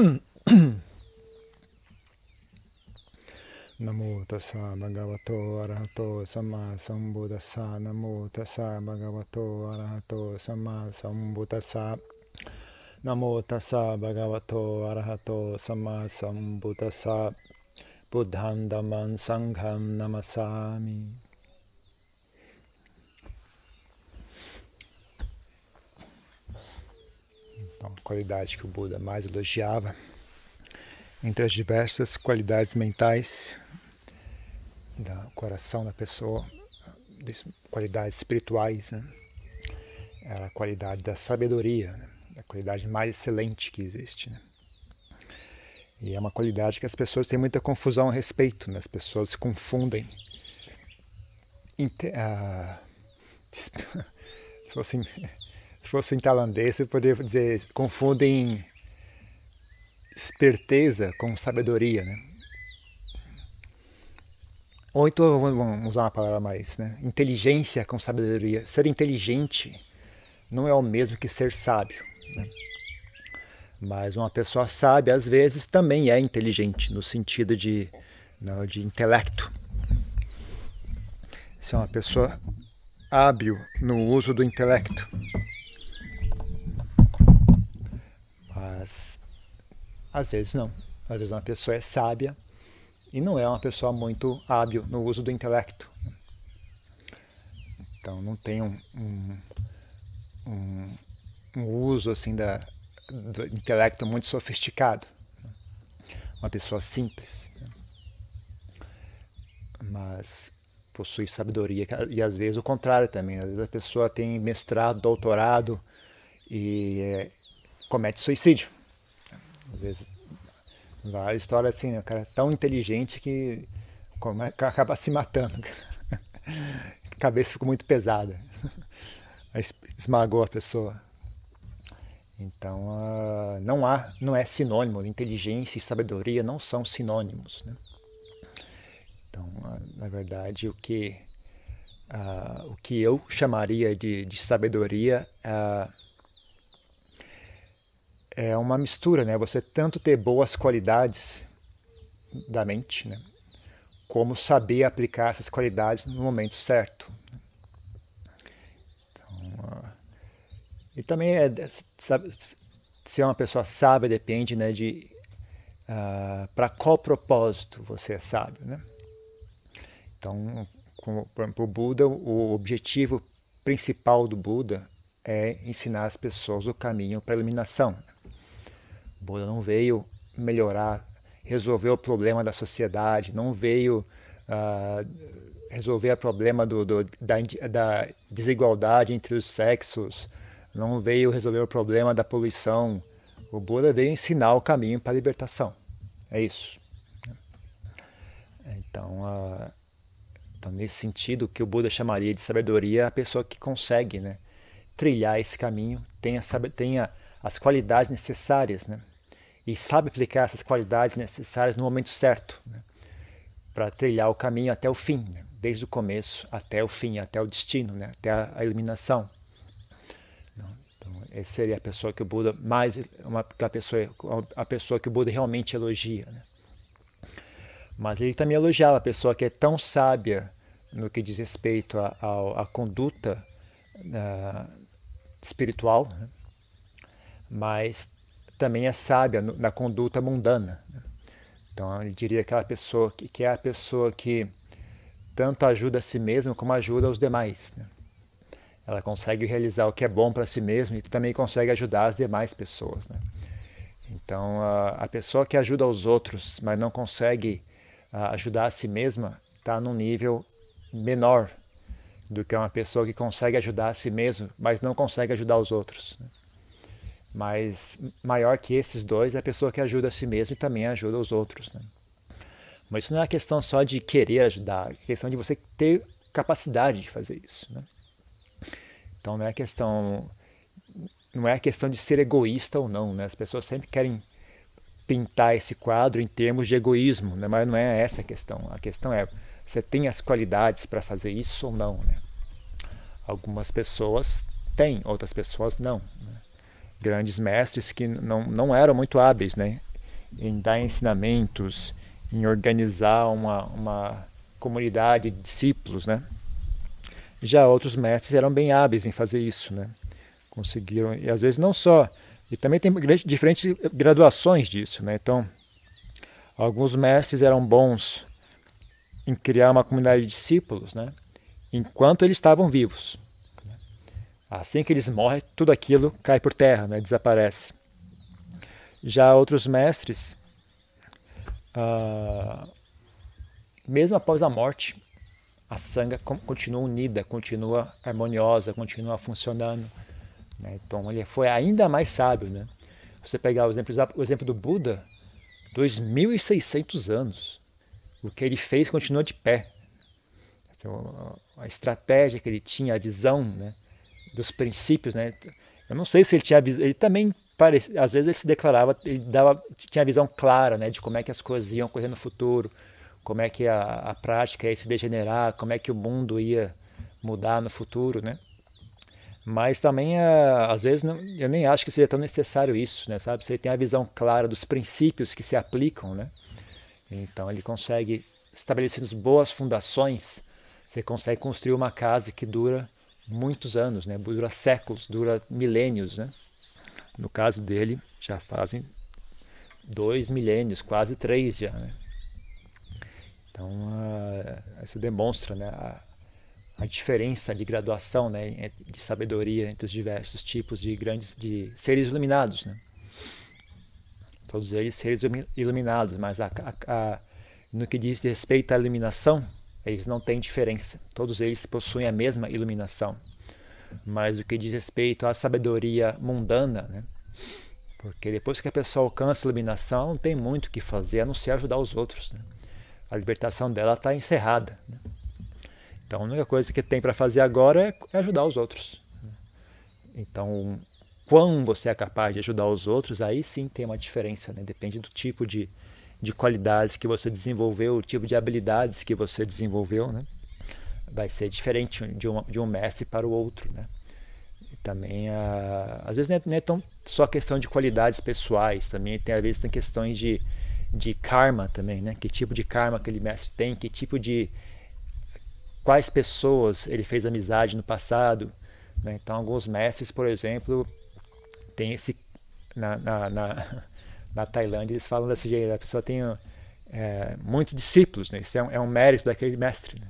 Namo tassa bhagavato arahato samma sambuddhassa Namo tassa bhagavato arahato samma sambuddhassa Namo tassa bhagavato arahato samma sambuddhassa Buddham Dhamman Sangham Namasami Então, a qualidade que o Buda mais elogiava entre as diversas qualidades mentais do coração da pessoa, qualidades espirituais, né? era a qualidade da sabedoria, né? a qualidade mais excelente que existe. Né? E é uma qualidade que as pessoas têm muita confusão a respeito, né? as pessoas se confundem. Se, fosse, se fosse em tailandês, você poderia dizer, confundem esperteza com sabedoria, né? Ou então, vamos usar uma palavra mais, né? Inteligência com sabedoria. Ser inteligente não é o mesmo que ser sábio, né? Mas uma pessoa sábia, às vezes, também é inteligente, no sentido de, não, de intelecto. Se é uma pessoa hábil no uso do intelecto. Mas, às vezes, não. Às vezes, uma pessoa é sábia e não é uma pessoa muito hábil no uso do intelecto. Então não tem um, um, um, um uso assim da, do intelecto muito sofisticado. Uma pessoa simples. Mas possui sabedoria e às vezes o contrário também. Às vezes a pessoa tem mestrado, doutorado e é, comete suicídio. Às vezes Várias histórias assim, né? o cara é tão inteligente que acaba se matando. A cabeça ficou muito pesada. Esmagou a pessoa. Então, uh, não há, não é sinônimo. Inteligência e sabedoria não são sinônimos. Né? Então, uh, na verdade, o que, uh, o que eu chamaria de, de sabedoria é uma mistura, né? Você tanto ter boas qualidades da mente, né? Como saber aplicar essas qualidades no momento certo. Então, e também é sabe, ser uma pessoa sábia depende, né? De uh, para qual propósito você é sábio, né? Então, como, por exemplo, o Buda, o objetivo principal do Buda é ensinar as pessoas o caminho para a iluminação. Buda não veio melhorar, resolver o problema da sociedade, não veio uh, resolver o problema do, do, da, da desigualdade entre os sexos, não veio resolver o problema da poluição. O Buda veio ensinar o caminho para a libertação. É isso. Então, uh, então, nesse sentido, que o Buda chamaria de sabedoria é a pessoa que consegue né, trilhar esse caminho, tenha, tenha as qualidades necessárias né, e sabe aplicar essas qualidades necessárias no momento certo, né? para trilhar o caminho até o fim, né? desde o começo até o fim, até o destino, né? até a, iluminação. Então, essa seria a pessoa que o Buda mais, uma, a pessoa, a pessoa que o Buda realmente elogia. Né? Mas ele também elogiava a pessoa que é tão sábia no que diz respeito à conduta uh, espiritual, né? mas também é sábia na conduta mundana. Então, ele diria aquela pessoa que, que é a pessoa que tanto ajuda a si mesma como ajuda os demais. Né? Ela consegue realizar o que é bom para si mesma e também consegue ajudar as demais pessoas. Né? Então, a, a, pessoa que ajuda os outros, mas não consegue a, ajudar a si mesma, está num nível menor do que uma pessoa que consegue ajudar a si mesma, mas não consegue ajudar os outros. Né? Mas maior que esses dois é a pessoa que ajuda a si mesma e também ajuda os outros. Né? Mas isso não é uma questão só de querer ajudar, é questão de você ter capacidade de fazer isso. Né? Então não é questão não é questão de ser egoísta ou não. Né? As pessoas sempre querem pintar esse quadro em termos de egoísmo, né? mas não é essa a questão. A questão é você tem as qualidades para fazer isso ou não. Né? Algumas pessoas têm, outras pessoas não. Né? Grandes mestres que não, não eram muito hábeis, né? em dar ensinamentos, em organizar uma, uma comunidade de discípulos, né? Já outros mestres eram bem hábeis em fazer isso, né? Conseguiram, e às vezes não só, e também tem diferentes graduações disso, né? Então, alguns mestres eram bons em criar uma comunidade de discípulos, né? Enquanto eles estavam vivos. Assim que eles morrem, tudo aquilo cai por terra, né? desaparece. Já outros mestres, ah, mesmo após a morte, a sanga continua unida, continua harmoniosa, continua funcionando. Né? Então ele foi ainda mais sábio. Né? Você pegar o exemplo, o exemplo do Buda, 2.600 anos. O que ele fez continua de pé. Então, a estratégia que ele tinha, a visão, né? Dos princípios, né? Eu não sei se ele tinha ele também parecia, às vezes ele se declarava, ele dava, tinha visão clara, né, de como é que as coisas iam ocorrer no futuro, como é que a, a prática ia se degenerar, como é que o mundo ia mudar no futuro, né? Mas também, às vezes, não, eu nem acho que seja tão necessário isso, né? Sabe? Você tem a visão clara dos princípios que se aplicam, né? Então ele consegue estabelecer boas fundações, você consegue construir uma casa que dura muitos anos, né? dura séculos, dura milênios. Né? No caso dele, já fazem dois milênios, quase três já. Né? Então, uh, isso demonstra né, a, a, diferença de graduação né, de sabedoria entre os diversos tipos de grandes de seres iluminados. Né? Todos eles seres iluminados, mas a, a, no que diz respeito à iluminação, eles não têm diferença. Todos eles possuem a mesma iluminação. Mas o que diz respeito à sabedoria mundana, né? porque depois que a pessoa alcança a iluminação, não tem muito o que fazer a não ser ajudar os outros. Né? A libertação dela está encerrada. Né? Então a única coisa que tem para fazer agora é ajudar os outros. Né? Então, quão você é capaz de ajudar os outros, aí sim tem uma diferença. Né? Depende do tipo de de qualidades que você desenvolveu, o tipo de habilidades que você desenvolveu, né? vai ser diferente de um, de um mestre para o outro. Né? E também, ah, às vezes, não é, não é, tão só questão de qualidades pessoais, também tem, às vezes, tem questões de, de karma também, né? que tipo de karma aquele mestre tem, que tipo de. quais pessoas ele fez amizade no passado. Né? Então, alguns mestres, por exemplo, têm esse. na, na, na na Tailândia, eles falam desse jeito, a pessoa tem é, muitos discípulos, né? isso é um, é um mérito daquele mestre. Né?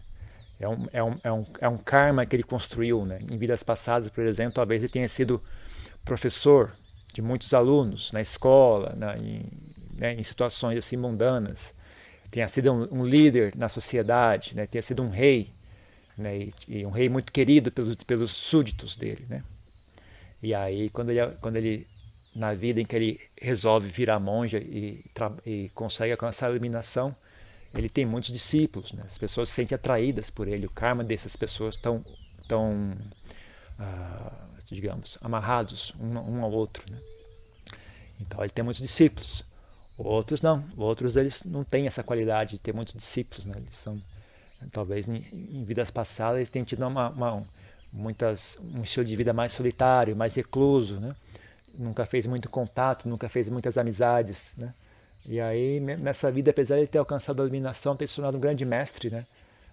É, um, é, um, é, um, é um karma que ele construiu. Né? Em vidas passadas, por exemplo, talvez ele tenha sido professor de muitos alunos na escola, na, em, né, em situações assim mundanas, tenha sido um, um líder na sociedade, né? tenha sido um rei, né? e, e um rei muito querido pelos, pelos súditos dele. Né? E aí, quando ele, quando ele na vida em que ele resolve virar monge e, e consegue alcançar a iluminação, ele tem muitos discípulos, né? as pessoas se sentem atraídas por ele, o karma dessas pessoas estão, tão, ah, digamos, amarrados um, um ao outro. Né? Então ele tem muitos discípulos. Outros não, outros eles não têm essa qualidade de ter muitos discípulos, né? eles são, talvez em, em vidas passadas eles tenham tido uma, uma, muitas, um estilo de vida mais solitário, mais recluso, né? Nunca fez muito contato, nunca fez muitas amizades, né? E aí, nessa vida, apesar de ter alcançado a iluminação, ter se tornado um grande mestre, né?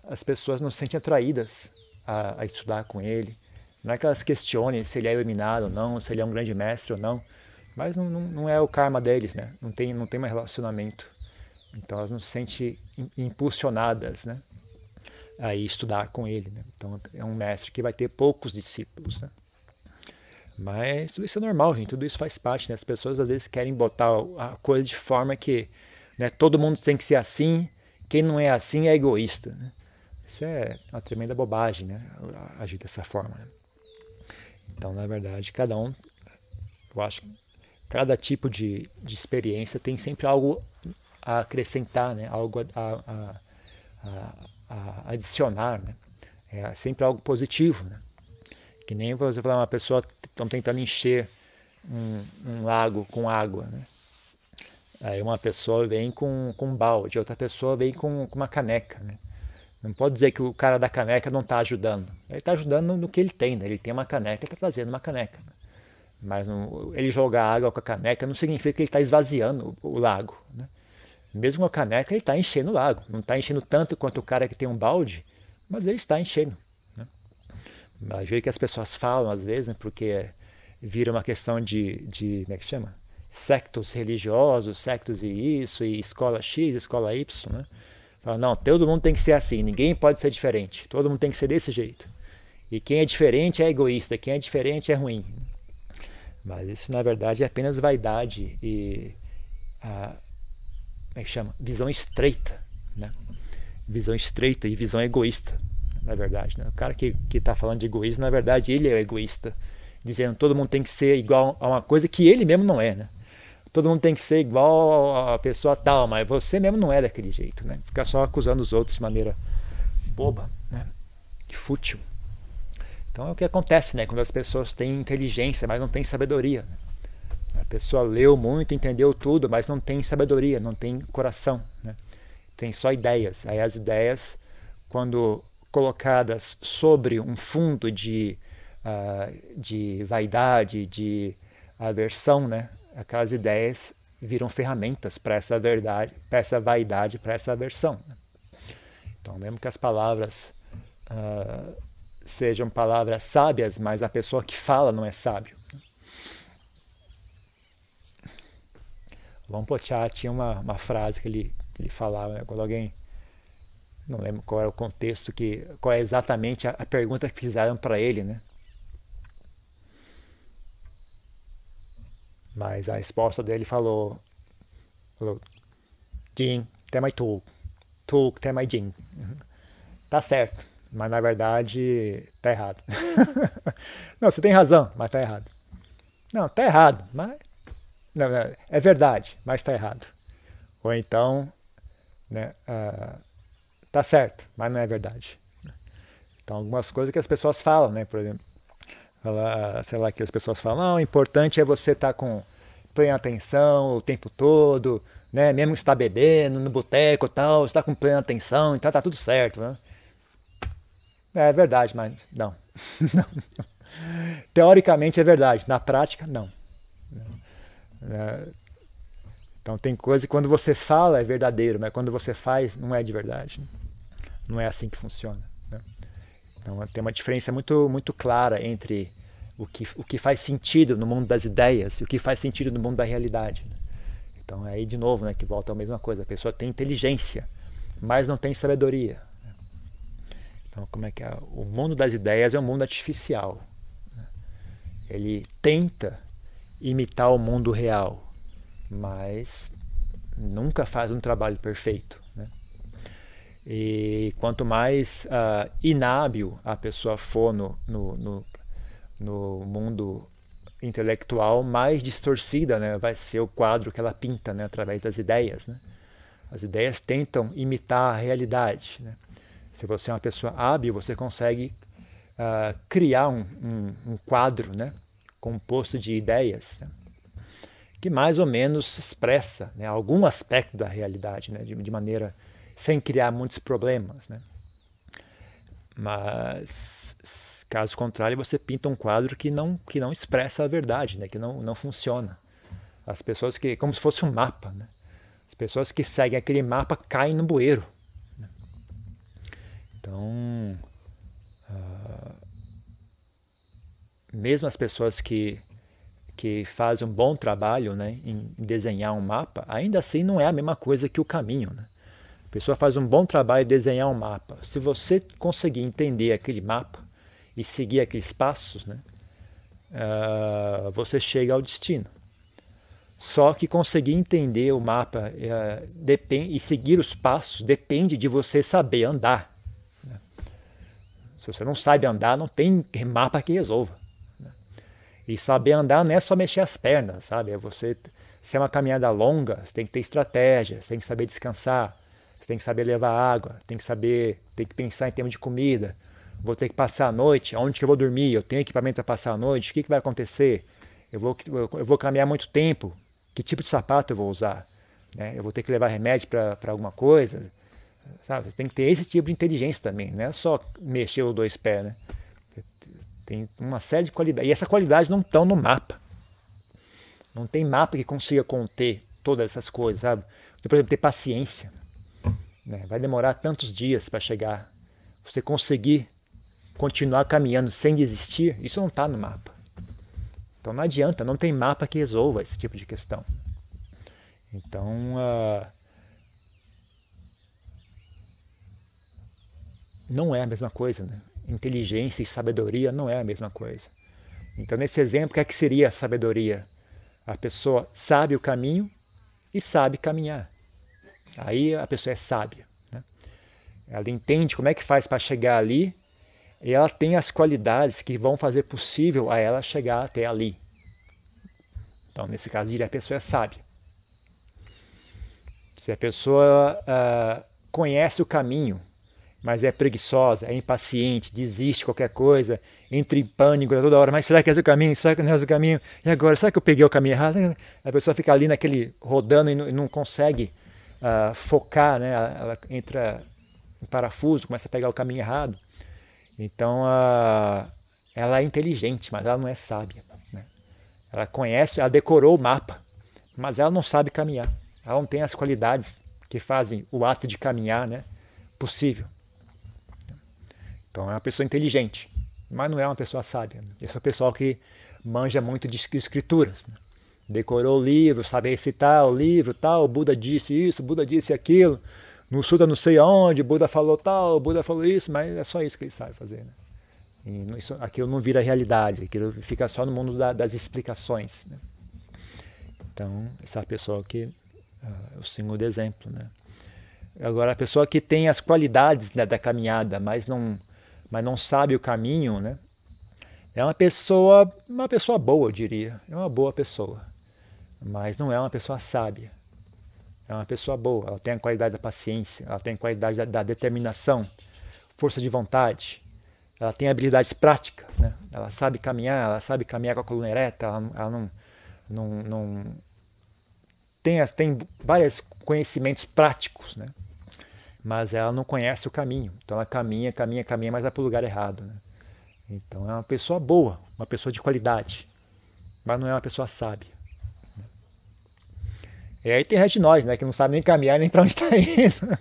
As pessoas não se sentem atraídas a, a, estudar com ele. Não é que elas questionem se ele é iluminado ou não, se ele é um grande mestre ou não, mas não, não, não é o karma deles, né? Não tem, não tem mais relacionamento. Então elas não se sentem impulsionadas, né? A estudar com ele, né? Então é um mestre que vai ter poucos discípulos, né? Mas tudo isso é normal, gente. Tudo isso faz parte. Né? As pessoas às vezes querem botar a coisa de forma que né, todo mundo tem que ser assim. Quem não é assim é egoísta. Né? Isso é uma tremenda bobagem, né? Agir dessa forma. Né? Então, na verdade, cada um, eu acho que cada tipo de, de experiência tem sempre algo a acrescentar, né? algo a, a, a, a adicionar. Né? É sempre algo positivo. Né? Que nem você falar, uma pessoa estão tentando encher um, um, lago com água, né? Aí uma pessoa vem com, com um balde, outra pessoa vem com, com uma caneca, né? Não pode dizer que o cara da caneca não está ajudando. Ele está ajudando no que ele tem, né? Ele tem uma caneca, está trazendo uma caneca. Né? Mas não, ele jogar água com a caneca não significa que ele está esvaziando o, o lago. Né? Mesmo com a caneca, ele está enchendo o lago. Não está enchendo tanto quanto o cara que tem um balde, mas ele está enchendo. Vejo que as pessoas falam às vezes, né, porque vira uma questão de, de. Como é que chama? Sectos religiosos, sectos e isso, e escola X, escola Y. Né? Fala, não, todo mundo tem que ser assim, ninguém pode ser diferente, todo mundo tem que ser desse jeito. E quem é diferente é egoísta, quem é diferente é ruim. Mas isso na verdade é apenas vaidade e a, como é que chama? Visão estreita, né? Visão estreita e visão egoísta, na verdade. Né? O cara que está falando de egoísmo, na verdade, ele é egoísta, dizendo que todo mundo tem que ser igual a uma coisa que ele mesmo não é, né? Todo mundo tem que ser igual a pessoa tal, mas você mesmo não é daquele jeito, né? Ficar só acusando os outros de maneira boba, né? Fútil. Então é o que acontece, né? Quando as pessoas têm inteligência, mas não têm sabedoria. Né? A pessoa leu muito, entendeu tudo, mas não tem sabedoria, não tem coração, né? Tem só ideias. Aí as ideias, quando colocadas sobre um fundo de, uh, de vaidade, de aversão, né? Aquelas ideias viram ferramentas para essa verdade, para essa vaidade, para essa aversão. Né? Então, mesmo que as palavras uh, sejam palavras sábias, mas a pessoa que fala não é sábio. Lompochá tinha uma, uma frase que ele, ele falava né, quando alguém não lembro qual é o contexto que qual é exatamente a, a pergunta que fizeram para ele, né? Mas a resposta dele falou falou Jin, tem mais tu, tu mais Jin. Tá certo. Mas na verdade tá errado. não, você tem razão, mas tá errado. Não, tá errado, mas. Não, não, é verdade, mas tá errado. Ou então, né, uh, tá certo, mas não é verdade. Então, algumas coisas que as pessoas falam, né? Por exemplo, ela, sei lá, que as pessoas falam, não, o importante é você estar tá com plena atenção o tempo todo, né? Mesmo que está bebendo no boteco e tal, está com plena atenção, então tá tudo certo, né? É verdade, mas não. não. Teoricamente é verdade, na prática, não. É, então tem coisa que quando você fala é verdadeiro, mas quando você faz não é de verdade. Não é assim que funciona. Né? Então tem uma diferença muito, muito clara entre o que, o que faz sentido no mundo das ideias e o que faz sentido no mundo da realidade. Né? Então aí de novo, né, que volta a mesma coisa. A pessoa tem inteligência, mas não tem sabedoria. Então, como é que é? O mundo das ideias é um mundo artificial. Né? Ele tenta imitar o mundo real, mas nunca faz um trabalho perfeito. Né? E quanto mais uh, inábil a pessoa for no, no, no, no, mundo intelectual, mais distorcida né, vai ser o quadro que ela pinta né, através das ideias. Né? As ideias tentam imitar a realidade. Né? Se você é uma pessoa hábil, você consegue uh, criar um, um, um, quadro né, composto de ideias né, que mais ou menos expressa né, algum aspecto da realidade, né, de, de, maneira sem criar muitos problemas. Né. Mas, caso contrário, você pinta um quadro que não, que não expressa a verdade, né, que não, não funciona. As pessoas que, como se fosse um mapa, né? As pessoas que seguem aquele mapa caem no bueiro. Então, uh, mesmo as pessoas que, que fazem um bom trabalho né, em desenhar um mapa, ainda assim não é a mesma coisa que o caminho. Né? A pessoa faz um bom trabalho em desenhar um mapa. Se você conseguir entender aquele mapa e seguir aqueles passos, né, uh, você chega ao destino. Só que conseguir entender o mapa uh, e seguir os passos depende de você saber andar. Se você não sabe andar, não tem mapa que resolva. E saber andar não é só mexer as pernas, sabe? É você se é uma caminhada longa, você tem que ter estratégia, você tem que saber descansar, você tem que saber levar água, tem que saber, tem que pensar em termos de comida. Vou ter que passar a noite, onde que eu vou dormir? Eu tenho equipamento para passar a noite? O que, que vai acontecer? Eu vou, eu vou caminhar muito tempo. Que tipo de sapato eu vou usar? Né? Eu vou ter que levar remédio para alguma coisa? Sabe? Você tem que ter esse tipo de inteligência também, não é só mexer os dois pés, né? Tem uma série de qualidades. E essa qualidade não estão no mapa. Não tem mapa que consiga conter todas essas coisas, sabe? Você, por exemplo, ter paciência. Né? Vai demorar tantos dias para chegar. Você conseguir continuar caminhando sem desistir, isso não está no mapa. Então não adianta, não tem mapa que resolva esse tipo de questão. Então, uh, não é a mesma coisa. Né? Inteligência e sabedoria não é a mesma coisa. Então, nesse exemplo, o que, é que seria a sabedoria? A pessoa sabe o caminho e sabe caminhar. Aí a pessoa é sábia. Né? Ela entende como é que faz para chegar ali e ela tem as qualidades que vão fazer possível a ela chegar até ali. Então, nesse caso, diria a pessoa é sábia. Se a pessoa uh, conhece o caminho, mas é preguiçosa, é impaciente, desiste de qualquer coisa, entra em pânico toda hora, mas será que é o caminho? Será que não é o caminho? E agora, será que eu peguei o caminho errado? A pessoa fica ali naquele rodando e não, e não consegue uh, focar, né? ela entra em parafuso, começa a pegar o caminho errado. Então, uh, ela é inteligente, mas ela não é sábia. Né? Ela conhece, ela decorou o mapa, mas ela não sabe caminhar. Ela não tem as qualidades que fazem o ato de caminhar né, possível. Então é uma pessoa inteligente, mas não é uma pessoa sábia. Esse é o pessoal que manja muito de escrituras. Né? Decorou o livro, sabe recitar o livro, tal, o Buda disse isso, o Buda disse aquilo. No Suda não sei aonde, Buda falou tal, Buda falou isso, mas é só isso que ele sabe fazer. Né? E isso, aquilo não vira realidade, aquilo fica só no mundo da, das explicações. Né? Então, essa pessoa que uh, o segundo exemplo. Né? Agora, a pessoa que tem as qualidades né, da caminhada, mas não mas não sabe o caminho, né? É uma pessoa, uma pessoa boa, eu diria. É uma boa pessoa. Mas não é uma pessoa sábia. É uma pessoa boa. Ela tem a qualidade da paciência, ela tem a qualidade da, da determinação, força de vontade. Ela tem habilidades práticas, né? Ela sabe caminhar, ela sabe caminhar com a coluna ereta, ela, ela não, não, não tem, tem vários conhecimentos práticos, né? Mas ela não conhece o caminho. Então ela caminha, caminha, caminha, mas vai para o lugar errado. Né? Então é uma pessoa boa, uma pessoa de qualidade, mas não é uma pessoa sábia. E aí tem resto de nós, né, que não sabe nem caminhar nem para onde está indo.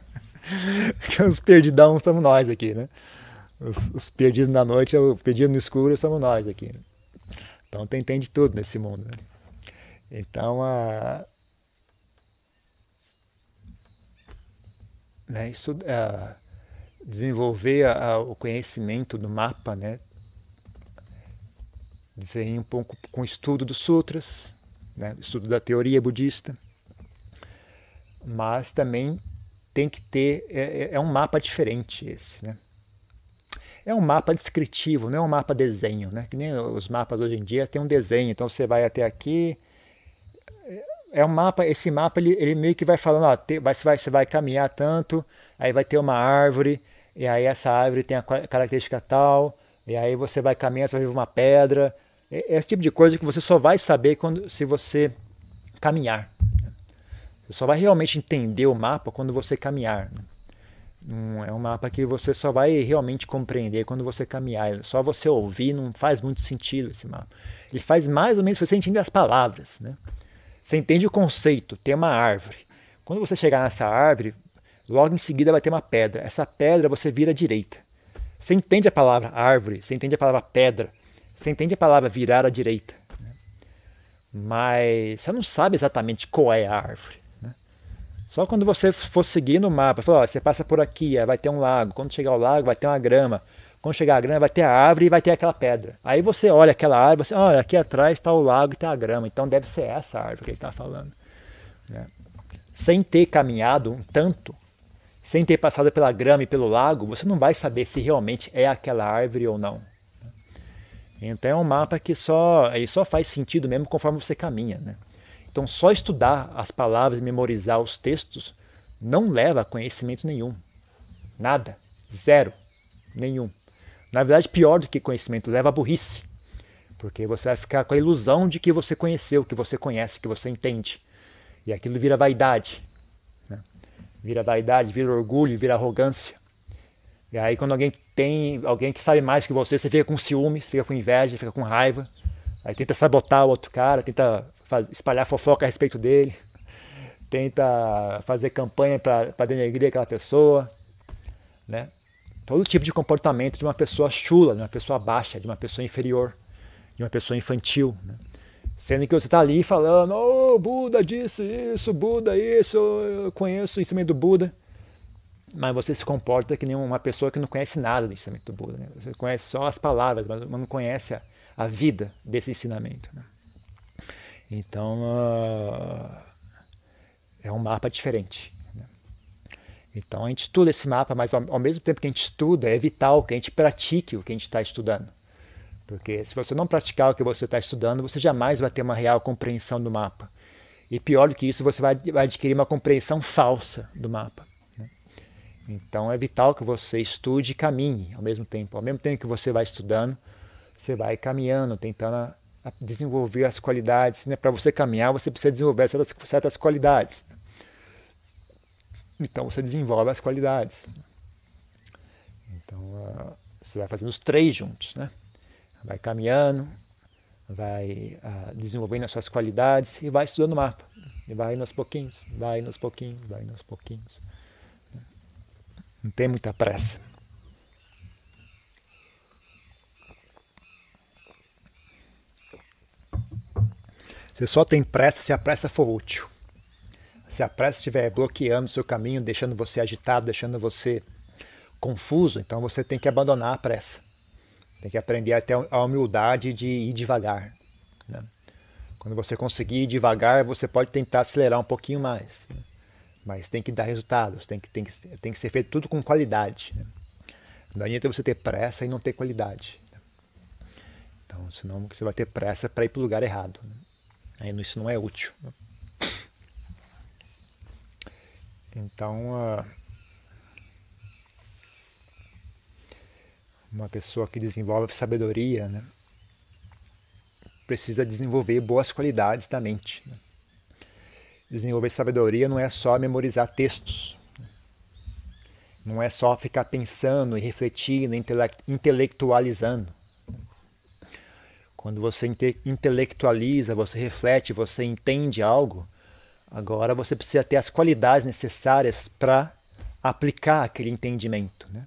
os perdidão somos nós aqui, né? Os, os, perdidos na noite, o perdido no escuro somos nós aqui. Né? Então tem, tem de tudo nesse mundo. Né? Então a né, uh, desenvolver o conhecimento do mapa, né, vem um pouco com o estudo dos sutras, né, estudo da teoria budista, mas também tem que ter, é, é, é um mapa diferente esse, né? É um mapa descritivo, não é um mapa desenho, né? Que nem os mapas hoje em dia tem um desenho, então você vai até aqui, é um mapa, esse mapa ele, ele meio que vai falando, ó, te, vai, você, vai, você vai caminhar tanto, aí vai ter uma árvore, e aí essa árvore tem a característica tal, e aí você vai caminhar, você vai ver uma pedra. É, é esse tipo de coisa que você só vai saber quando, se você caminhar. Você só vai realmente entender o mapa quando você caminhar. é um mapa que você só vai realmente compreender quando você caminhar. Só você ouvir não faz muito sentido esse mapa. Ele faz mais ou menos você entender as palavras. Né? Você entende o conceito, tem uma árvore. Quando você chegar nessa árvore, logo em seguida vai ter uma pedra. Essa pedra você vira à direita. Você entende a palavra árvore, você entende a palavra pedra, você entende a palavra virar à direita. Né? Mas você não sabe exatamente qual é a árvore. Né? Só quando você for seguir no mapa, fala, você passa por aqui, vai ter um lago. Quando chegar ao lago, vai ter uma grama. Quando chegar a grama, vai ter a árvore e vai ter aquela pedra. Aí você olha aquela árvore, você olha, aqui atrás está o lago e está a grama. Então deve ser essa árvore que ele está falando. Né? Sem ter caminhado um tanto, sem ter passado pela grama e pelo lago, você não vai saber se realmente é aquela árvore ou não. Então é um mapa que só, ele só faz sentido mesmo conforme você caminha. Né? Então só estudar as palavras e memorizar os textos não leva a conhecimento nenhum. Nada. Zero. Nenhum. Na verdade, pior do que conhecimento, leva a burrice. Porque você vai ficar com a ilusão de que você conheceu, que você conhece, que você entende. E aquilo vira vaidade. Né? Vira vaidade, vira orgulho, vira arrogância. E aí quando alguém tem, alguém que sabe mais que você, você fica com ciúmes, fica com inveja, fica com raiva. Aí tenta sabotar o outro cara, tenta faz, espalhar fofoca a respeito dele, tenta fazer campanha para denegrir aquela pessoa, né? Todo tipo de comportamento de uma pessoa chula, de uma pessoa baixa, de uma pessoa inferior, de uma pessoa infantil, né? Sendo que você está ali falando, oh, Buda disse isso, Buda isso, eu conheço o ensinamento do Buda. Mas você se comporta que nem uma pessoa que não conhece nada do ensinamento do Buda. Né? Você conhece só as palavras, mas não conhece a, a vida desse ensinamento. Né? Então, uh, é um mapa diferente. Então, a gente estuda esse mapa, mas ao, ao mesmo tempo que a gente estuda, é vital que a gente pratique o que a gente está estudando. Porque se você não praticar o que você está estudando, você jamais vai ter uma real compreensão do mapa. E pior do que isso, você vai, vai adquirir uma compreensão falsa do mapa. Né? Então é vital que você estude e caminhe ao mesmo tempo. Ao mesmo tempo que você vai estudando, você vai caminhando, tentando desenvolver as qualidades. Né? Para você caminhar, você precisa desenvolver certas, certas qualidades. Então você desenvolve as qualidades. Então você vai fazendo os três juntos, né? vai caminhando, vai desenvolvendo as suas qualidades e vai estudando o mapa. E vai nos pouquinhos, vai nos pouquinhos, vai nos pouquinhos. Não tem muita pressa. Você só tem pressa se a pressa for útil. Se a pressa estiver bloqueando o seu caminho, deixando você agitado, deixando você confuso, então você tem que abandonar a pressa. Tem que aprender até a humildade de ir devagar. Né? Quando você conseguir ir devagar, você pode tentar acelerar um pouquinho mais. Né? Mas tem que dar resultados, tem que, tem que, tem que ser feito tudo com qualidade. Né? Não adianta você ter pressa e não ter qualidade. Né? Então, senão você vai ter pressa para ir para o lugar errado. Né? Aí isso não é útil. Né? Então, uma pessoa que desenvolve sabedoria, né? precisa desenvolver boas qualidades da mente. Né? Desenvolver sabedoria não é só memorizar textos, né? não é só ficar pensando e refletindo, intelectualizando. Quando você intelectualiza, você reflete, você entende algo, agora você precisa ter as qualidades necessárias para aplicar aquele entendimento. Né?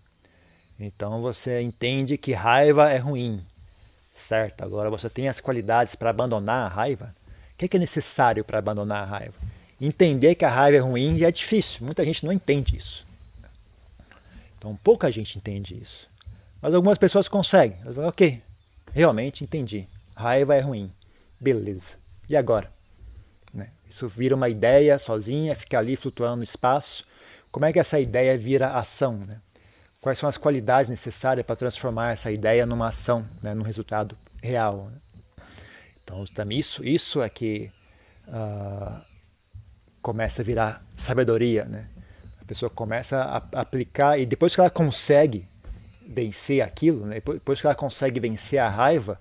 Então você entende que raiva é ruim, certo? Agora você tem as qualidades para abandonar a raiva. O que é, é necessário para abandonar a raiva? Entender que a raiva é ruim já é difícil, muita gente não entende isso. Então pouca gente entende isso. Mas algumas pessoas conseguem. Elas falam, ok, realmente entendi. Raiva é ruim. Beleza. E agora? Né? Isso vira uma ideia sozinha, fica ali flutuando no espaço. Como é que essa ideia vira ação? Né? quais são as qualidades necessárias para transformar essa ideia numa ação, né, num resultado real. Né? Então, isso, isso é que uh, começa a virar sabedoria. Né? A pessoa começa a aplicar e depois que ela consegue vencer aquilo, né? depois que ela consegue vencer a raiva,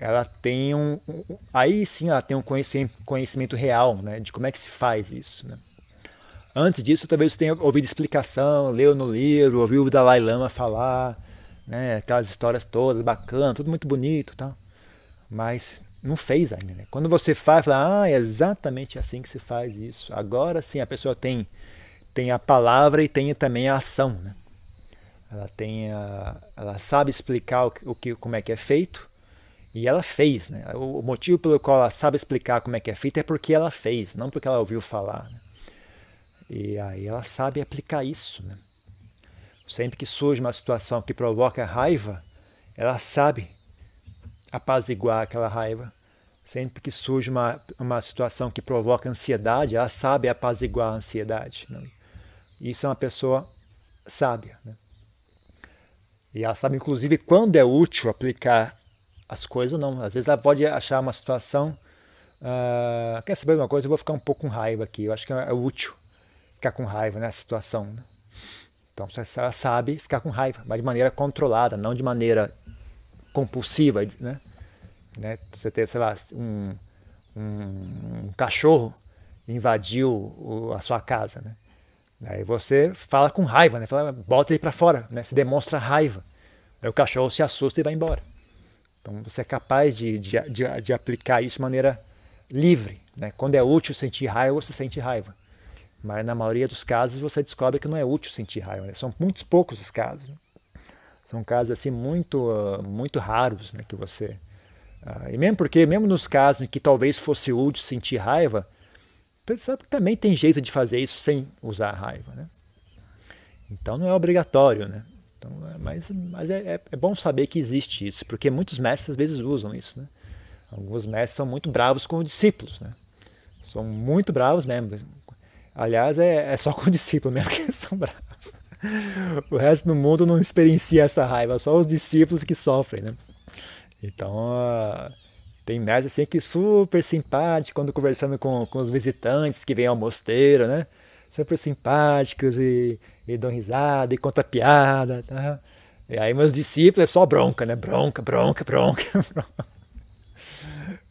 ela tem um, aí sim ela tem um conhecimento, real né? de como é que se faz isso. Né? Antes disso, talvez você tenha ouvido explicação, leu no livro, ouviu o Dalai Lama falar, né, aquelas histórias todas, bacana, tudo muito bonito tal. Mas não fez ainda. Né? Quando você faz, fala, ah, é exatamente assim que se faz isso. Agora sim a pessoa tem, tem a palavra e tem também a ação. Né? Ela, tem a, ela sabe explicar o que, como é que é feito e ela fez. Né? O, motivo pelo qual ela sabe explicar como é que é feito é porque ela fez, não porque ela ouviu falar. Né? E aí ela sabe aplicar isso. Né? Sempre que surge uma situação que provoca raiva, ela sabe apaziguar aquela raiva. Sempre que surge uma, uma situação que provoca ansiedade, ela sabe apaziguar a ansiedade. Né? Isso é uma pessoa sábia. Né? E ela sabe, inclusive, quando é útil aplicar as coisas não. Às vezes ela pode achar uma situação. Uh, quer saber uma coisa? Eu vou ficar um pouco com raiva aqui. Eu acho que é útil ficar com raiva nessa situação. Né? Então ela sabe ficar com raiva, mas de maneira controlada, não de maneira compulsiva. Né? né? Você tem, sei lá, um, um, um cachorro invadiu o, a sua casa. Né? Aí você fala com raiva, né? fala, bota ele para fora, né? se demonstra raiva. Aí o cachorro se assusta e vai embora. Então você é capaz de, de, de, de aplicar isso de maneira livre. Né? Quando é útil sentir raiva, você sente raiva. Mas na maioria dos casos você descobre que não é útil sentir raiva. Né? São muitos poucos os casos. Né? São casos assim muito, muito raros né? que você. Uh, e mesmo porque, mesmo nos casos em que talvez fosse útil sentir raiva, também tem jeito de fazer isso sem usar raiva. Né? Então não é obrigatório. Né? Então, é, mas mas é, é, é bom saber que existe isso, porque muitos mestres às vezes usam isso. Né? Alguns mestres são muito bravos com os discípulos. Né? São muito bravos mesmo. Aliás, é, é só com o discípulo mesmo que eles são bravos. O resto do mundo não experiencia essa raiva, só os discípulos que sofrem, né? Então, uh, tem mestres assim que super simpáticos quando conversando com, com os visitantes que vêm ao mosteiro, né? Super simpáticos e, e dão risada e conta piada, tá? E aí meus discípulos é só bronca, né? Bronca, bronca, bronca. bronca.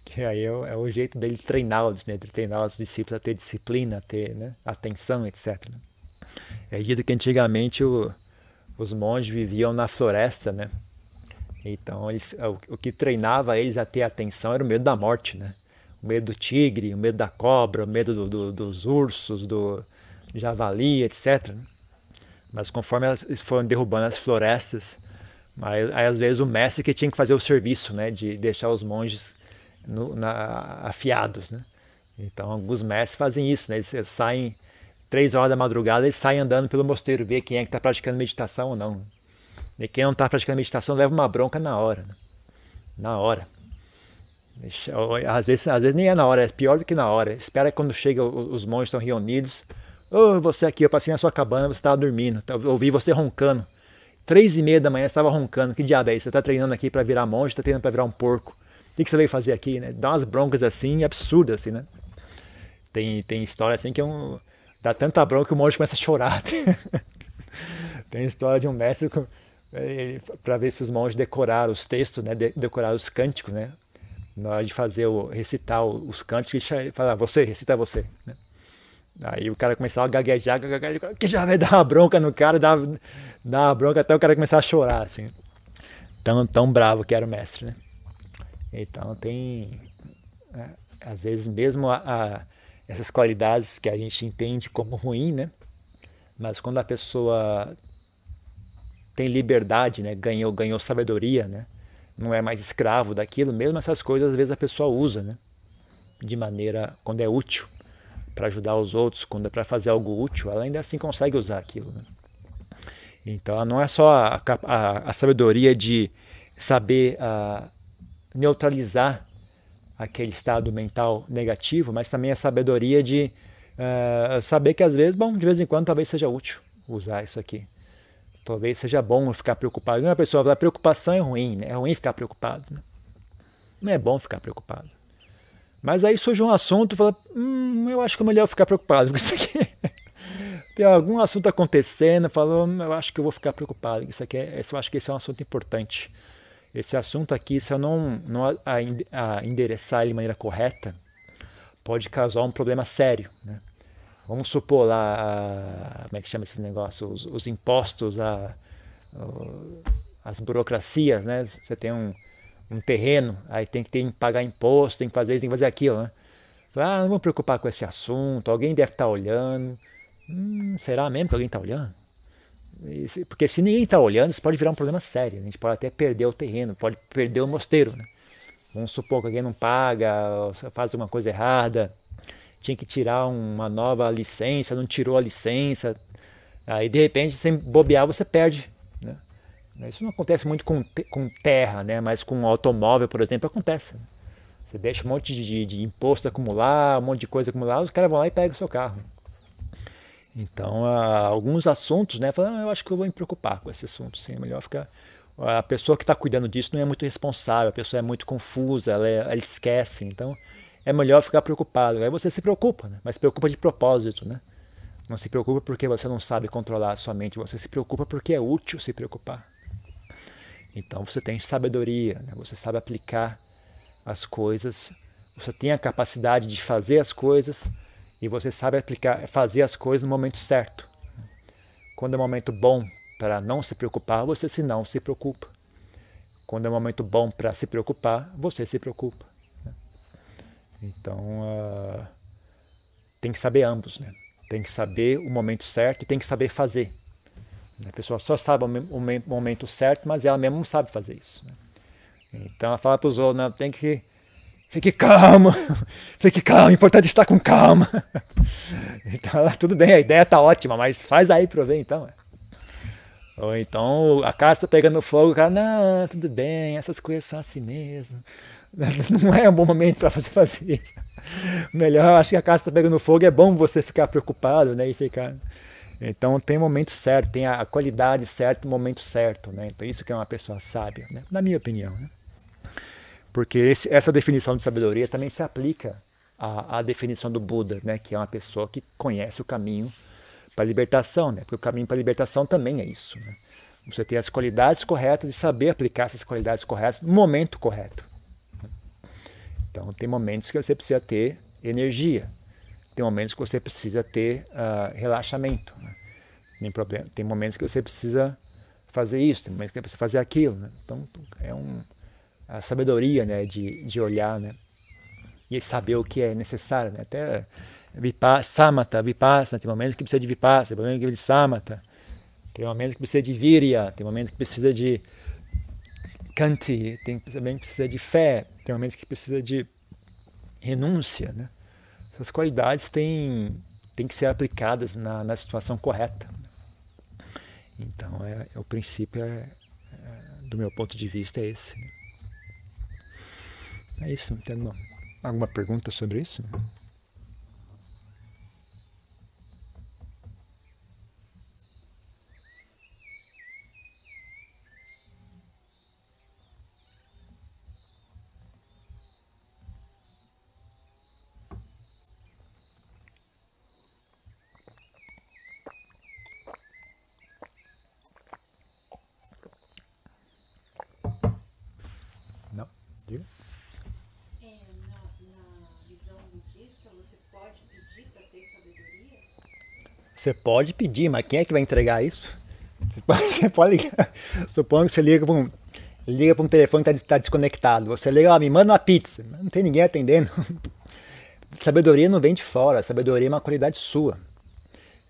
Que aí é o, é o jeito dele treiná-los, né? De treinar os discípulos a ter disciplina, a ter né? atenção, etc. É dito que antigamente o, os monges viviam na floresta, né? Então eles, o, o, que treinava eles a ter atenção era o medo da morte, né? O medo do tigre, o medo da cobra, o medo do, do, dos ursos, do javali, etc. Né? Mas conforme eles foram derrubando as florestas, aí, aí, às vezes o mestre que tinha que fazer o serviço, né? De deixar os monges no, na, afiados, né? Então alguns mestres fazem isso, né? Eles saem três horas da madrugada, eles saem andando pelo mosteiro, ver quem é que está praticando meditação ou não. E quem não está praticando meditação leva uma bronca na hora, né? na hora. Às vezes, às vezes nem é na hora, é pior do que na hora. Espera quando chega, os monges estão reunidos. Oh, você aqui, eu passei na sua cabana, você estava dormindo. Eu ouvi você roncando. Três e meia da manhã você estava roncando. Que diabo é isso? Você está treinando aqui para virar monge, está treinando para virar um porco. O que você veio fazer aqui, né? Dá umas broncas assim, absurdas, assim, né? Tem, tem história assim que é um, dá tanta bronca que o monge começa a chorar. tem história de um mestre para ver se os monges decoraram os textos, né? decoraram os cânticos, né? Na hora de fazer o recitar os cânticos, ele fala, ah, você, recita você. Né? Aí o cara começava a gaguejar, gaguejar, que já vai dar uma bronca no cara, dá, dá uma bronca até o cara começar a chorar, assim. Tão, tão bravo que era o mestre, né? Então tem, é, às vezes mesmo a, a, essas qualidades que a gente entende como ruim, né? Mas quando a pessoa tem liberdade, né? Ganhou, ganhou sabedoria, né? Não é mais escravo daquilo, mesmo essas coisas às vezes a pessoa usa, né? De maneira quando é útil para ajudar os outros, quando é para fazer algo útil, ela ainda assim consegue usar aquilo. Né? Então não é só a, a, a sabedoria de saber uh, neutralizar aquele estado mental negativo, mas também a sabedoria de uh, saber que às vezes, bom, de vez em quando talvez seja útil usar isso aqui. Talvez seja bom ficar preocupado. Uma pessoa fala, preocupação é ruim, né? é ruim ficar preocupado. Né? Não é bom ficar preocupado. Mas aí surge um assunto e fala, hum, eu acho que é melhor ficar preocupado com isso aqui. Tem algum assunto acontecendo, falou, hum, eu acho que eu vou ficar preocupado. Isso aqui é, eu acho que esse é um assunto importante esse assunto aqui, se eu não, não a, a endereçar ele de maneira correta, pode causar um problema sério. Né? Vamos supor lá, a, como é que chama esse negócio? Os, os impostos, a, as burocracias, né? Você tem um, um terreno, aí tem que ter, pagar imposto, tem que fazer isso, tem que fazer aquilo, né? Ah, não vou me preocupar com esse assunto, alguém deve estar olhando. Hum, será mesmo que alguém está olhando? Porque se ninguém está olhando, isso pode virar um problema sério. A gente pode até perder o terreno, pode perder o mosteiro. Né? Vamos supor que alguém não paga, faz alguma coisa errada, tinha que tirar uma nova licença, não tirou a licença. Aí de repente, sem bobear, você perde. Né? Isso não acontece muito com, com terra, né? mas com automóvel, por exemplo, acontece. Né? Você deixa um monte de, de imposto acumular, um monte de coisa acumular, os caras vão lá e pegam o seu carro. Então, alguns assuntos, né? Falando, ah, eu acho que eu vou me preocupar com esse assunto, sim, é melhor ficar. A pessoa que está cuidando disso não é muito responsável, a pessoa é muito confusa, ela, é, ela esquece, então é melhor ficar preocupado. Aí você se preocupa, né? mas se preocupa de propósito, né? Não se preocupa porque você não sabe controlar a sua mente, você se preocupa porque é útil se preocupar. Então você tem sabedoria, né? você sabe aplicar as coisas, você tem a capacidade de fazer as coisas e você sabe aplicar, fazer as coisas no momento certo. Quando é um momento bom para não se preocupar, você se não se preocupa. Quando é um momento bom para se preocupar, você se preocupa. Então, uh, tem que saber ambos, né? Tem que saber o momento certo e tem que saber fazer. A pessoa só sabe o momento certo, mas ela mesma não sabe fazer isso. Né? Então ela fala para os outros, não, tem que fique calmo, fique calmo, é importante estar com calma. Então ela, tudo bem, a ideia está ótima, mas faz aí para eu ver então. Ou então a casa está pegando fogo, o cara, não, tudo bem, essas coisas são assim mesmo. Não é um bom momento para fazer isso. Melhor, acho que a casa está pegando fogo, é bom você ficar preocupado, né? E ficar. Então tem momento certo, tem a qualidade certa, o momento certo, né? Então isso que é uma pessoa sábia, né? na minha opinião, né? Porque esse, essa definição de sabedoria também se aplica à, à, definição do Buda, né? Que é uma pessoa que conhece o caminho para a libertação, né? Porque o caminho para a libertação também é isso, né? Você ter as qualidades corretas e saber aplicar essas qualidades corretas no momento correto. Então, tem momentos que você precisa ter energia, tem momentos que você precisa ter uh, relaxamento, né? nem problema. Tem momentos que você precisa fazer isso, tem momentos que você precisa fazer aquilo. Né? Então, é um, a sabedoria né? de, de olhar né? e saber o que é necessário. Né? Até vipassana, samata, vipassana, tem momentos que precisa de vipassana, tem momentos que precisa de samata, tem momentos que precisa de virya, tem momentos que precisa de kanti, tem momentos que precisa de fé, tem momentos que precisa de renúncia, né? Essas qualidades têm, têm que ser aplicadas na, na situação correta. Então, é, é o princípio, é, é, do meu ponto de vista, é esse. É isso. Tem alguma pergunta sobre isso? Pode pedir, mas quem é que vai entregar isso? Você pode, você pode ligar. Supondo que você liga para um, liga para um telefone que está tá desconectado. Você liga lá, me manda uma pizza. Não tem ninguém atendendo. Sabedoria não vem de fora. Sabedoria é uma qualidade sua.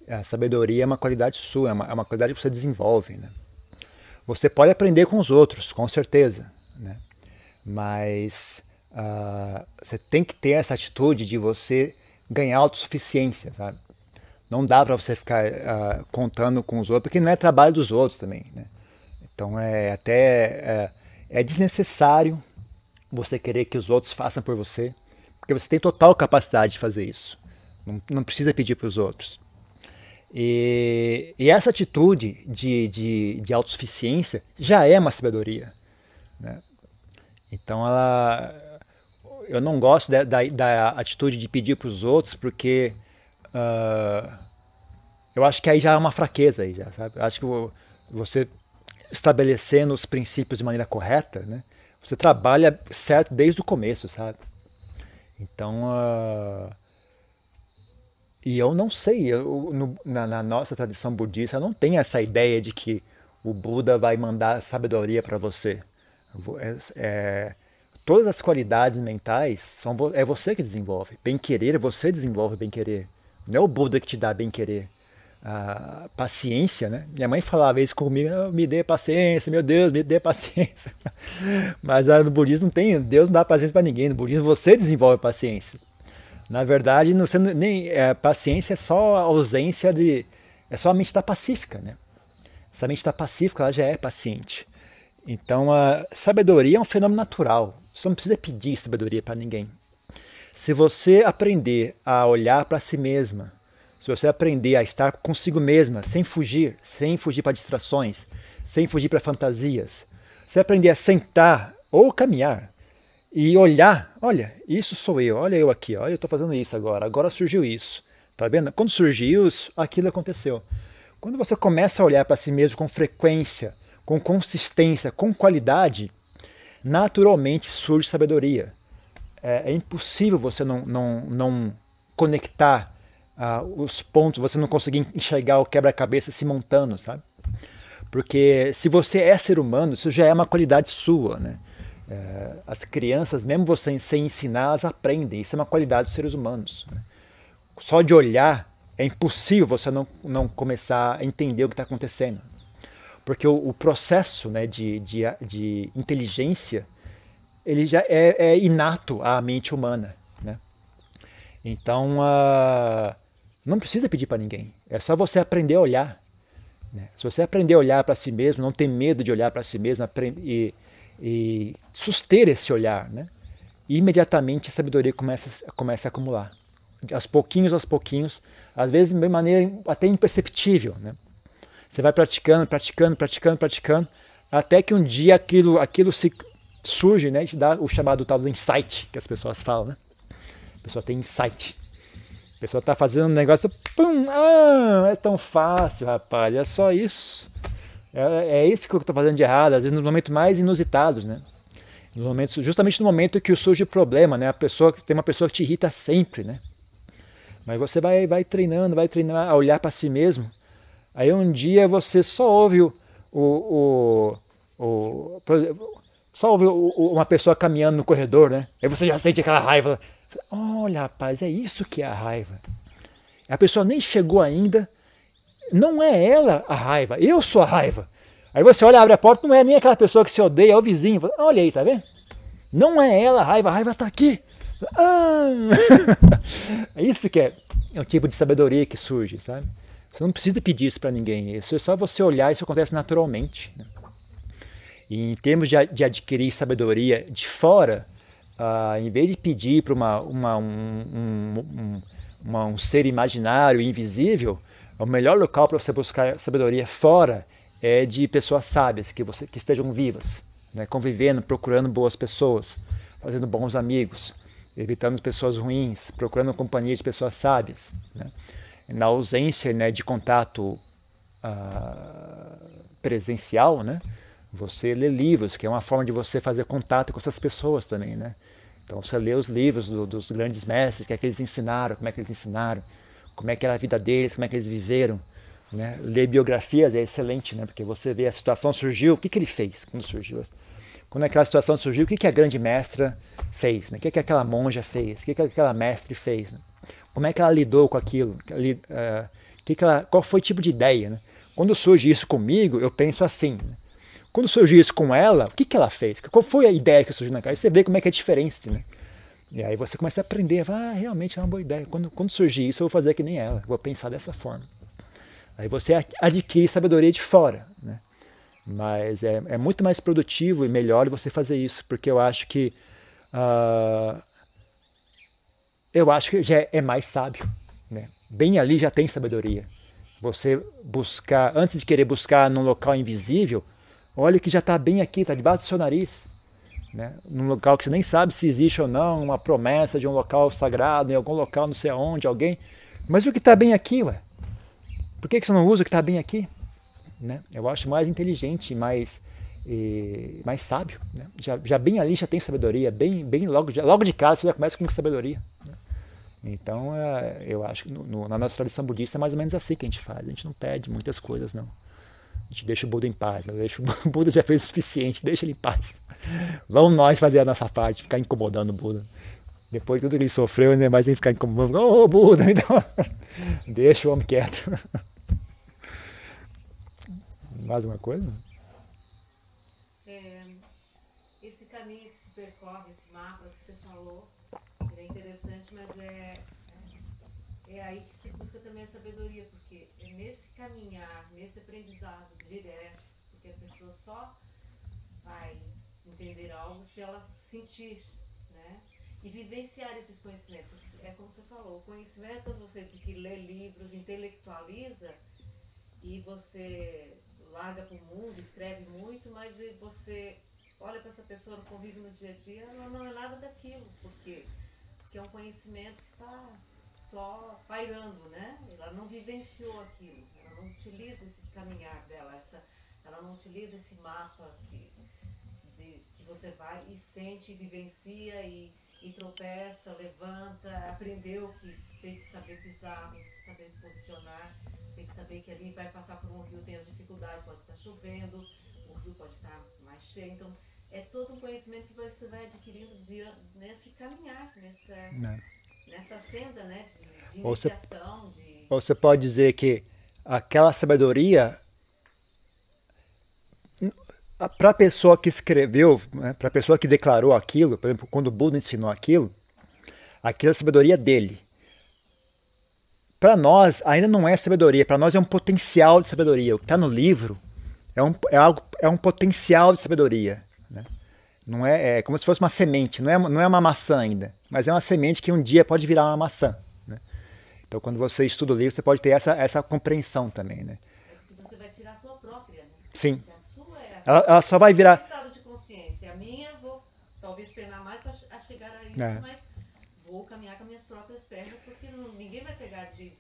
A sabedoria é uma qualidade sua, é uma, é uma qualidade que você desenvolve. Né? Você pode aprender com os outros, com certeza. Né? Mas uh, você tem que ter essa atitude de você ganhar autossuficiência, sabe? Não dá para você ficar uh, contando com os outros, porque não é trabalho dos outros também. Né? Então é até é, é desnecessário você querer que os outros façam por você, porque você tem total capacidade de fazer isso. Não, não precisa pedir para os outros. E, e, essa atitude de, de, de autossuficiência já é uma sabedoria. Né? Então, ela, eu não gosto da, da, da atitude de pedir para os outros, porque uh, eu acho que aí já é uma fraqueza aí já, sabe? Eu acho que você estabelecendo os princípios de maneira correta, né? Você trabalha certo desde o começo, sabe? Então, uh, e eu não sei, eu, no, na, na, nossa tradição budista, não tenho essa ideia de que o Buda vai mandar sabedoria para você. É, é, todas as qualidades mentais são é você que desenvolve. Bem querer, você desenvolve bem querer. Não é o Buda que te dá bem querer a paciência, né? Minha mãe falava isso comigo, ah, me dê paciência, meu Deus, me dê paciência. Mas no budismo não tem, Deus não dá paciência para ninguém. No budismo você desenvolve paciência. Na verdade, não, nem é, paciência é só a ausência de, é só a mente estar tá pacífica, né? Se a mente está pacífica, ela já é paciente. Então, a sabedoria é um fenômeno natural. Você não precisa pedir sabedoria para ninguém. Se você aprender a olhar para si mesma se você aprender a estar consigo mesma, sem fugir, sem fugir para distrações, sem fugir para fantasias, se aprender a sentar ou caminhar e olhar, olha, isso sou eu, olha eu aqui, olha eu estou fazendo isso agora, agora surgiu isso, tá vendo? Quando surgiu isso, aquilo aconteceu. Quando você começa a olhar para si mesmo com frequência, com consistência, com qualidade, naturalmente surge sabedoria. É, é impossível você não, não, não conectar ah, os pontos, você não conseguir enxergar o quebra-cabeça se montando, sabe? Porque se você é ser humano, isso já é uma qualidade sua, né? É, as crianças, mesmo você sem ensinar, elas aprendem. Isso é uma qualidade dos seres humanos. Né? Só de olhar é impossível você não, não começar a entender o que está acontecendo. Porque o, o processo né, de, de, de, inteligência ele já é, é, inato à mente humana. Né? Então, uh, não precisa pedir para ninguém. É só você aprender a olhar. Né? Se você aprender a olhar para si mesmo, não ter medo de olhar para si mesmo e, e suster esse olhar, né? imediatamente a sabedoria começa, começa a acumular. Aos pouquinhos, aos pouquinhos, às vezes de maneira até imperceptível. Né? Você vai praticando, praticando, praticando, praticando, até que um dia aquilo, aquilo se surge, né? Te dá o chamado tal do insight que as pessoas falam, né? A pessoa tem insight. A pessoa está fazendo um negócio, pum, ah, é tão fácil, rapaz, é só isso. É, é isso que eu estou fazendo de errado, às vezes nos momentos mais inusitados, né? Nos momentos, justamente no momento que surge o problema, né? A pessoa tem uma pessoa que te irrita sempre, né? Mas você vai, vai treinando, vai treinando a olhar para si mesmo Aí um dia você só ouve o, o, o, o só ouve uma pessoa caminhando no corredor, né? Aí você já sente aquela raiva. Olha, rapaz, é isso que é a raiva. A pessoa nem chegou ainda, não é ela a raiva, eu sou a raiva. Aí você olha, abre a porta, não é nem aquela pessoa que se odeia, é o vizinho. Olha aí, tá vendo? Não é ela a raiva, a raiva está aqui. Ah! é isso que é, é um tipo de sabedoria que surge, sabe? Você não precisa pedir isso para ninguém. Isso é só você olhar isso acontece naturalmente. Né? E em termos de, de, adquirir sabedoria de fora, uh, em vez de pedir para uma, uma, um, um, uma, um ser imaginário, invisível, o melhor local para você buscar sabedoria fora é de pessoas sábias, que, você, que estejam vivas, né? convivendo, procurando boas pessoas, fazendo bons amigos, evitando pessoas ruins, procurando companhia de pessoas sábias. Né? na ausência né, de contato uh, presencial, né, você lê livros, que é uma forma de você fazer contato com essas pessoas também. Né? Então você lê os livros do, dos grandes mestres, o que é que eles ensinaram, como é que eles ensinaram, como é que era a vida deles, como é que eles viveram. Né? Ler biografias é excelente, né? porque você vê a situação surgiu, o que, que ele fez quando surgiu? Quando aquela situação surgiu, o que, que a grande mestra fez? Né? O que, que aquela monja fez? O que, que aquela mestre fez? Né? Como é que ela lidou com aquilo? Que que ela, qual foi o tipo de ideia? Né? Quando surge isso comigo, eu penso assim. Né? Quando surgiu isso com ela, o que, que ela fez? Qual foi a ideia que surgiu na cara? Você vê como é que é diferente, né? E aí você começa a aprender, ah, realmente é uma boa ideia. Quando, quando surgir isso, eu vou fazer que nem ela, vou pensar dessa forma. Aí você adquire sabedoria de fora, né? Mas é, é muito mais produtivo e melhor você fazer isso, porque eu acho que uh, eu acho que já é mais sábio. Né? Bem ali já tem sabedoria. Você buscar, antes de querer buscar num local invisível, olha que já está bem aqui, está debaixo do seu nariz. Né? Num local que você nem sabe se existe ou não, uma promessa de um local sagrado, em algum local não sei aonde, alguém. Mas o que está bem aqui, ué? Por que, que você não usa o que está bem aqui? Né? Eu acho mais inteligente, mais, e, mais sábio. Né? Já, já bem ali já tem sabedoria, bem, bem logo, já, logo de casa você já começa com sabedoria. Né? Então, é, eu acho que no, na nossa tradição budista é mais ou menos assim que a gente faz. A gente não pede muitas coisas, não. Gente deixa o Buda em paz. Deixa, o Buda já fez o suficiente, deixa ele em paz. Vamos nós fazer a nossa parte, ficar incomodando o Buda. Depois de tudo que ele sofreu, ainda mais em ficar incomodando. Ô, oh, Buda, então. deixa o homem quieto. Mais uma coisa? É, esse caminho que se percorre, esse mapa que você falou, é interessante, mas é, é aí que se busca também a sabedoria, porque é nesse caminhar, nesse aprendizado direto, porque a pessoa só vai entender algo se ela sentir, né? E vivenciar esses conhecimentos. É como você falou, o conhecimento você que lê livros, intelectualiza e você larga para o mundo, escreve muito, mas você olha para essa pessoa no convívio no dia a dia, ela não é nada daquilo, porque porque é um conhecimento que está só pairando, né? Ela não vivenciou aquilo, ela não utiliza esse caminhar dela, essa, ela não utiliza esse mapa que, de, que você vai e sente, e vivencia e, e tropeça, levanta, aprendeu que tem que saber pisar, tem que saber posicionar, tem que saber que ali vai passar por um rio, tem as dificuldades, pode estar chovendo, o rio pode estar mais cheio. Então, é todo um conhecimento que você vai adquirindo de, nesse caminhar, nessa, é. nessa senda né, de, de iniciação. Ou você, de... ou você pode dizer que aquela sabedoria para a pessoa que escreveu, né, para a pessoa que declarou aquilo, por exemplo, quando o Buda ensinou aquilo, aquela é sabedoria dele. Para nós, ainda não é sabedoria, para nós é um potencial de sabedoria. O que está no livro é um, é, algo, é um potencial de sabedoria. Né? Não é, é, como se fosse uma semente, não é, não é uma maçã ainda, mas é uma semente que um dia pode virar uma maçã. Então, quando você estuda o livro, você pode ter essa, essa compreensão também. Né? É você vai tirar a tua própria. Né? Sim. Ela, ela só vai virar. estado de consciência. A minha, vou talvez penar mais para chegar a isso, é. mas vou caminhar com as minhas próprias pernas, porque não, ninguém vai pegar de.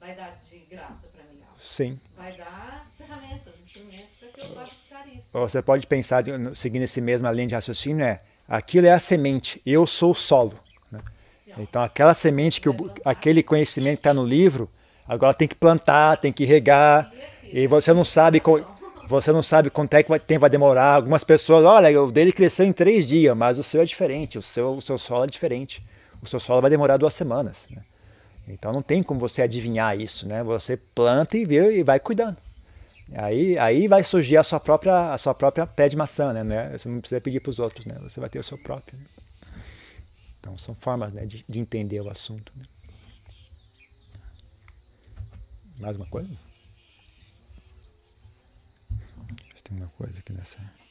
vai dar de graça para mim. Sim. Vai dar ferramentas, instrumentos para que eu possa ficar isso. Você pode pensar, seguindo esse mesmo linha de raciocínio, é aquilo é a semente, eu sou o solo. Então aquela semente, que o, aquele conhecimento que está no livro, agora tem que plantar, tem que regar, e você não sabe. Você não sabe quanto é que vai, tempo vai demorar. Algumas pessoas, olha, o dele cresceu em três dias, mas o seu é diferente, o seu, o seu solo é diferente. O seu solo vai demorar duas semanas. Né? Então não tem como você adivinhar isso, né? Você planta e vê e vai cuidando. Aí, aí vai surgir a sua própria, a sua própria pé de maçã, né? Você não precisa pedir para os outros, né? Você vai ter o seu próprio. Né? Então são formas né, de, de entender o assunto. Né? Mais uma coisa? tem uma coisa aqui nessa, nessa